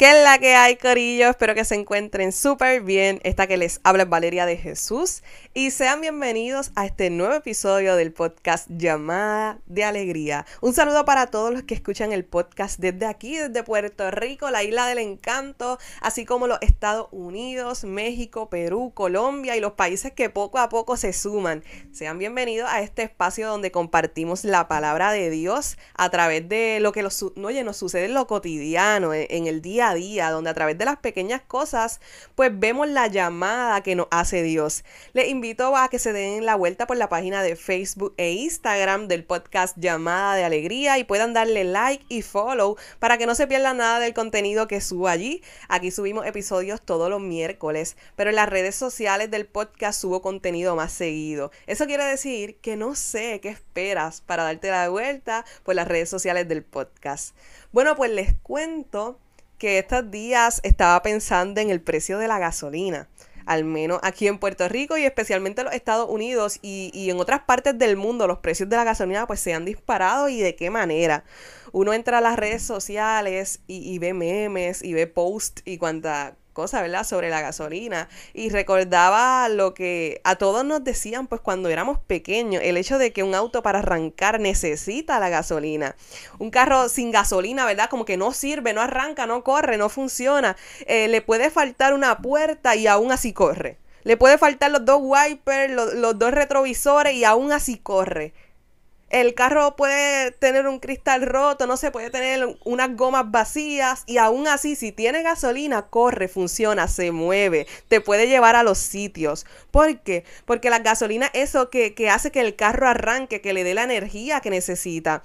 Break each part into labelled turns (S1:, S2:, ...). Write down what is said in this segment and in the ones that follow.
S1: ¿Qué es la que hay, Corillo? Espero que se encuentren súper bien. Esta que les habla es Valeria de Jesús. Y sean bienvenidos a este nuevo episodio del podcast Llamada de Alegría. Un saludo para todos los que escuchan el podcast desde aquí, desde Puerto Rico, la isla del encanto, así como los Estados Unidos, México, Perú, Colombia y los países que poco a poco se suman. Sean bienvenidos a este espacio donde compartimos la palabra de Dios a través de lo que nos, oye, nos sucede en lo cotidiano, en el día día, donde a través de las pequeñas cosas, pues vemos la llamada que nos hace Dios. Les invito a que se den la vuelta por la página de Facebook e Instagram del podcast Llamada de Alegría y puedan darle like y follow para que no se pierdan nada del contenido que subo allí. Aquí subimos episodios todos los miércoles, pero en las redes sociales del podcast subo contenido más seguido. Eso quiere decir que no sé qué esperas para darte la vuelta por las redes sociales del podcast. Bueno, pues les cuento que estos días estaba pensando en el precio de la gasolina. Al menos aquí en Puerto Rico y especialmente en los Estados Unidos y, en otras partes del mundo los precios de la gasolina pues se han disparado y de qué manera. Uno entra a las redes sociales y, y ve memes y ve posts y cuanta ¿verdad? Sobre la gasolina. Y recordaba lo que a todos nos decían, pues cuando éramos pequeños, el hecho de que un auto para arrancar necesita la gasolina. Un carro sin gasolina, ¿verdad? Como que no sirve, no arranca, no corre, no funciona. Eh, le puede faltar una puerta y aún así corre. Le puede faltar los dos wipers, los dos retrovisores y aún así corre el carro puede tener un cristal roto, no se puede tener unas gomas vacías y aún así si tiene gasolina, corre, funciona, se mueve, te puede llevar a los sitios. ¿Por qué? Porque la gasolina es eso que, que hace que el carro arranque, que le dé la energía que necesita.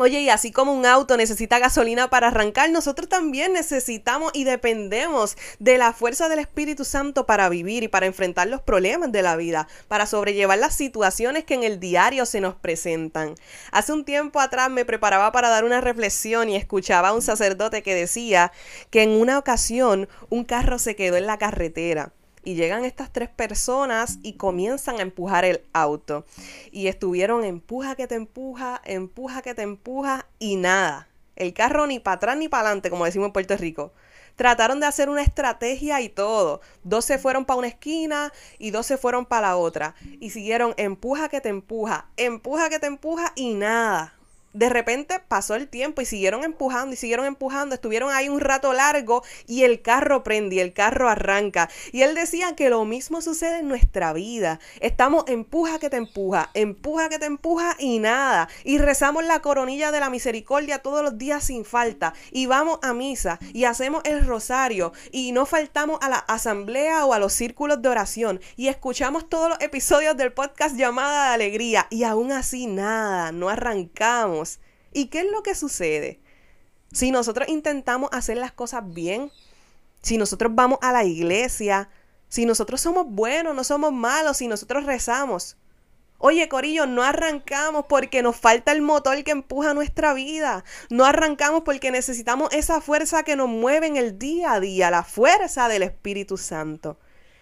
S1: Oye, y así como un auto necesita gasolina para arrancar, nosotros también necesitamos y dependemos de la fuerza del Espíritu Santo para vivir y para enfrentar los problemas de la vida, para sobrellevar las situaciones que en el diario se nos presentan. Hace un tiempo atrás me preparaba para dar una reflexión y escuchaba a un sacerdote que decía que en una ocasión un carro se quedó en la carretera y llegan estas tres personas y comienzan a empujar el auto. Y estuvieron empuja que te empuja, empuja que te empuja y nada. El carro ni para atrás ni para adelante, como decimos en Puerto Rico. Trataron de hacer una estrategia y todo. Dos se fueron para una esquina y dos se fueron para la otra. Y siguieron empuja que te empuja, empuja que te empuja y nada de repente pasó el tiempo y siguieron empujando y siguieron empujando, estuvieron ahí un rato largo y el carro prende y el carro arranca. Y él decía que lo mismo sucede en nuestra vida. Estamos empuja que te empuja, empuja que te empuja y nada. Y rezamos la coronilla de la misericordia todos los días sin falta. Y vamos a misa y hacemos el rosario y no faltamos a la asamblea o a los círculos de oración y escuchamos todos los episodios del podcast llamada de alegría y aún así nada, no arrancamos ¿Y qué es lo que sucede? Si nosotros intentamos hacer las cosas bien, si nosotros vamos a la iglesia, si nosotros somos buenos, no somos malos, si nosotros rezamos. Oye, Corillo, no arrancamos porque nos falta el motor que empuja nuestra vida. No arrancamos porque necesitamos esa fuerza que nos mueve en el día a día, la fuerza del Espíritu Santo.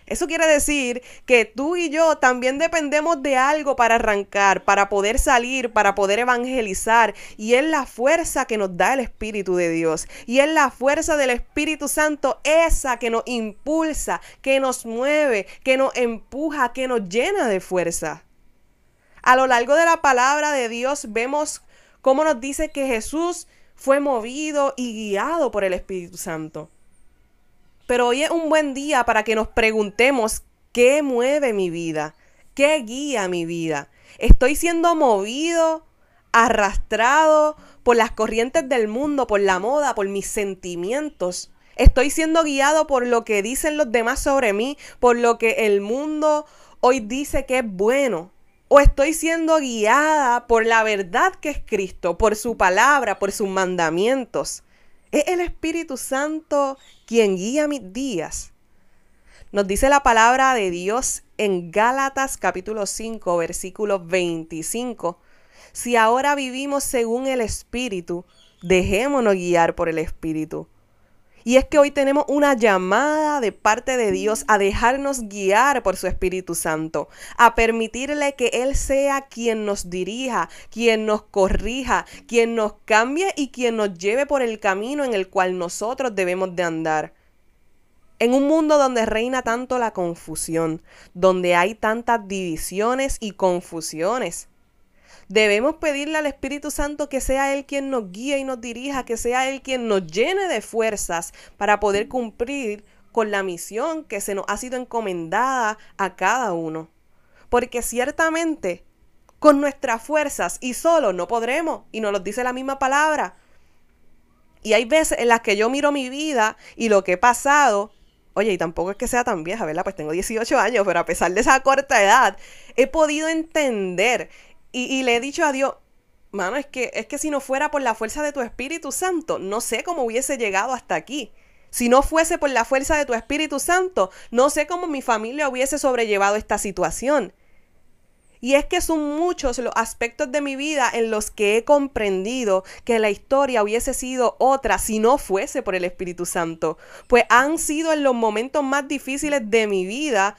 S1: Eso quiere decir que tú y yo también dependemos de algo para arrancar, para poder salir, para poder evangelizar. Y es la fuerza que nos da el Espíritu de Dios. Y es la fuerza del Espíritu Santo esa que nos impulsa, que nos mueve, que nos empuja, que nos llena de fuerza. A lo largo de la palabra de Dios vemos cómo nos dice que Jesús fue movido y guiado por el Espíritu Santo. Pero hoy es un buen día para que nos preguntemos qué mueve mi vida, qué guía mi vida. Estoy siendo movido, arrastrado por las corrientes del mundo, por la moda, por mis sentimientos. Estoy siendo guiado por lo que dicen los demás sobre mí, por lo que el mundo hoy dice que es bueno. O estoy siendo guiada por la verdad que es Cristo, por su palabra, por sus mandamientos. Es el Espíritu Santo quien guía mis días. Nos dice la palabra de Dios en Gálatas capítulo 5, versículo 25. Si ahora vivimos según el Espíritu, dejémonos guiar por el Espíritu. Y es que hoy tenemos una llamada de parte de Dios a dejarnos guiar por su Espíritu Santo, a permitirle que Él sea quien nos dirija, quien nos corrija, quien nos cambie y quien nos lleve por el camino en el cual nosotros debemos de andar. En un mundo donde reina tanto la confusión, donde hay tantas divisiones y confusiones, Debemos pedirle al Espíritu Santo que sea Él quien nos guíe y nos dirija, que sea Él quien nos llene de fuerzas para poder cumplir con la misión que se nos ha sido encomendada a cada uno. Porque ciertamente con nuestras fuerzas y solo no podremos, y nos lo dice la misma palabra. Y hay veces en las que yo miro mi vida y lo que he pasado, oye, y tampoco es que sea tan vieja, ¿verdad? Pues tengo 18 años, pero a pesar de esa corta edad, he podido entender y, le he dicho a Dios, mano, es que, es que si no fuera por la fuerza de tu Espíritu Santo, no sé cómo hubiese llegado hasta aquí. Si no fuese por la fuerza de tu Espíritu Santo, no sé cómo mi familia hubiese sobrellevado esta situación. Y es que son muchos los aspectos de mi vida en los que he comprendido que la historia hubiese sido otra si no fuese por el Espíritu Santo. Pues han sido en los momentos más difíciles de mi vida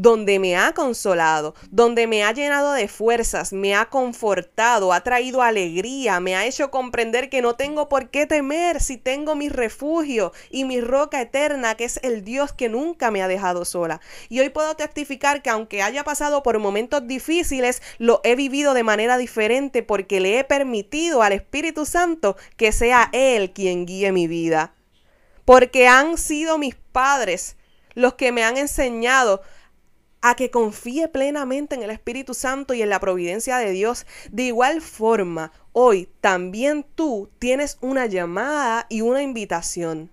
S1: donde me ha consolado, donde me ha llenado de fuerzas, me ha confortado, ha traído alegría, me ha hecho comprender que no tengo por qué temer si tengo mi refugio y mi roca eterna, que es el Dios que nunca me ha dejado sola. Y hoy puedo testificar que aunque haya pasado por momentos difíciles, lo he vivido de manera diferente porque le he permitido al Espíritu Santo que sea Él quien guíe mi vida. Porque han sido mis padres los que me han enseñado a que confíe plenamente en el Espíritu Santo y en la providencia de Dios. De igual forma, hoy también tú tienes una llamada y una invitación.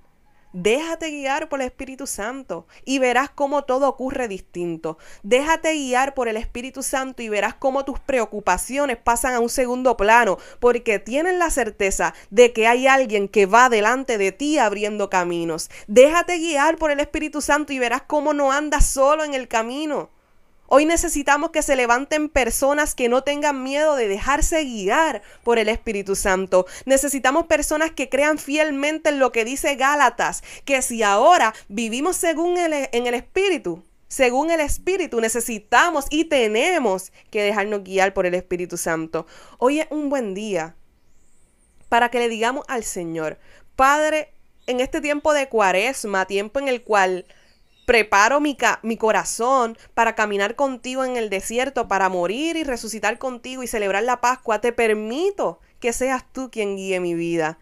S1: Déjate guiar por el Espíritu Santo y verás cómo todo ocurre distinto. Déjate guiar por el Espíritu Santo y verás cómo tus preocupaciones pasan a un segundo plano, porque tienes la certeza de que hay alguien que va delante de ti abriendo caminos. Déjate guiar por el Espíritu Santo y verás cómo no andas solo en el camino. Hoy necesitamos que se levanten personas que no tengan miedo de dejarse guiar por el Espíritu Santo. Necesitamos personas que crean fielmente en lo que dice Gálatas, que si ahora vivimos según el, en el Espíritu, según el Espíritu, necesitamos y tenemos que dejarnos guiar por el Espíritu Santo. Hoy es un buen día para que le digamos al Señor, Padre, en este tiempo de cuaresma, tiempo en el cual preparo mi, mi, corazón para caminar contigo en el desierto, para morir y resucitar contigo y celebrar la Pascua. Te permito que seas tú quien guíe mi vida.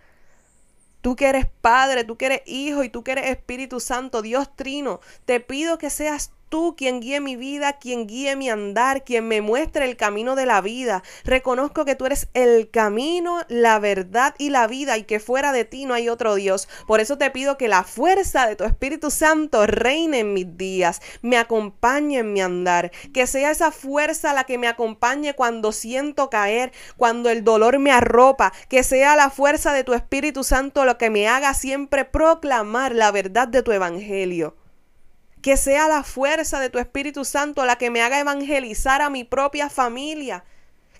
S1: Tú que eres Padre, tú que eres Hijo y tú que eres Espíritu Santo, Dios Trino, te pido que seas tú quien guíe mi vida, quien guíe mi andar, quien me muestre el camino de la vida. Reconozco que tú eres el camino, la verdad y la vida y que fuera de ti no hay otro Dios. Por eso te pido que la fuerza de tu Espíritu Santo reine en mis días, me acompañe en mi andar, que sea esa fuerza la que me acompañe cuando siento caer, cuando el dolor me arropa, que sea la fuerza de tu Espíritu Santo lo que me haga siempre proclamar la verdad de tu Evangelio. Que sea la fuerza de tu Espíritu Santo la que me haga evangelizar a mi propia familia.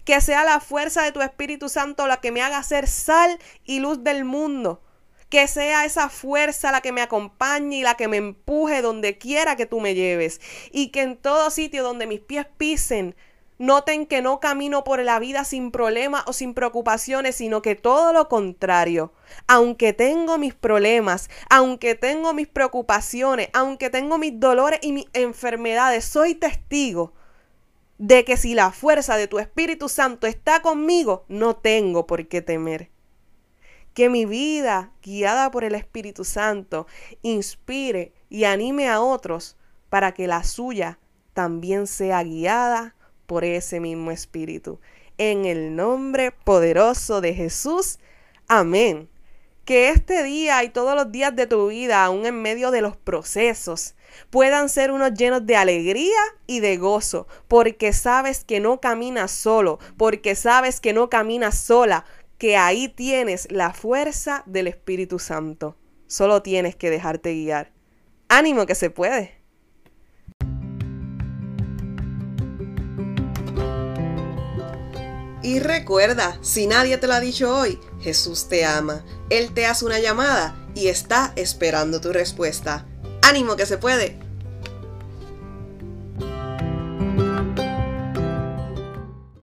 S1: Que sea la fuerza de tu Espíritu Santo la que me haga ser sal y luz del mundo. Que sea esa fuerza la que me acompañe y la que me empuje donde quiera que tú me lleves. Y que en todo sitio donde mis pies pisen, Noten que no camino por la vida sin problemas o sin preocupaciones, sino que todo lo contrario. Aunque tengo mis problemas, aunque tengo mis preocupaciones, aunque tengo mis dolores y mis enfermedades, soy testigo de que si la fuerza de tu Espíritu Santo está conmigo, no tengo por qué temer. Que mi vida, guiada por el Espíritu Santo, inspire y anime a otros para que la suya también sea guiada por ese mismo Espíritu. En el nombre poderoso de Jesús. Amén. Que este día y todos los días de tu vida, aún en medio de los procesos, puedan ser unos llenos de alegría y de gozo, porque sabes que no caminas solo, porque sabes que no caminas sola, que ahí tienes la fuerza del Espíritu Santo. Solo tienes que dejarte guiar. Ánimo que se puede. Y recuerda, si nadie te lo ha dicho hoy, Jesús te ama. Él te hace una llamada y está esperando tu respuesta. Ánimo que se puede.